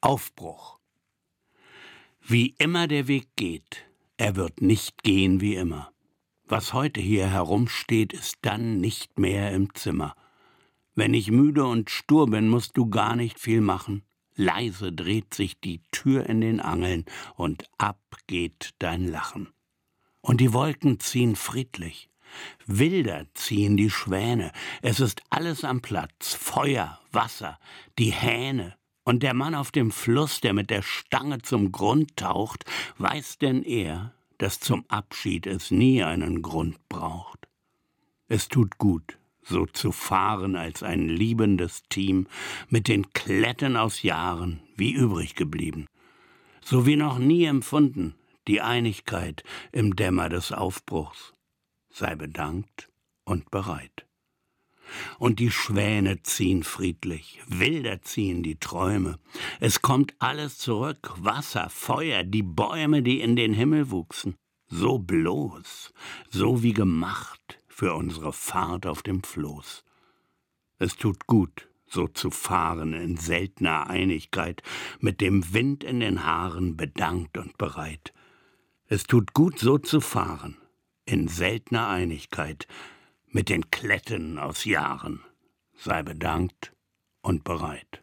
Aufbruch. Wie immer der Weg geht, er wird nicht gehen wie immer. Was heute hier herumsteht, ist dann nicht mehr im Zimmer. Wenn ich müde und stur bin, musst du gar nicht viel machen. Leise dreht sich die Tür in den Angeln und ab geht dein Lachen. Und die Wolken ziehen friedlich. Wilder ziehen die Schwäne. Es ist alles am Platz. Feuer, Wasser, die Hähne, und der Mann auf dem Fluss, der mit der Stange zum Grund taucht, weiß denn er, dass zum Abschied es nie einen Grund braucht. Es tut gut, so zu fahren als ein liebendes Team mit den Kletten aus Jahren wie übrig geblieben, so wie noch nie empfunden die Einigkeit im Dämmer des Aufbruchs. Sei bedankt und bereit und die Schwäne ziehen friedlich, wilder ziehen die Träume. Es kommt alles zurück, Wasser, Feuer, die Bäume, die in den Himmel wuchsen, so bloß, so wie gemacht für unsere Fahrt auf dem Floß. Es tut gut, so zu fahren in seltener Einigkeit, mit dem Wind in den Haaren bedankt und bereit. Es tut gut, so zu fahren, in seltener Einigkeit, mit den Kletten aus Jahren. Sei bedankt und bereit.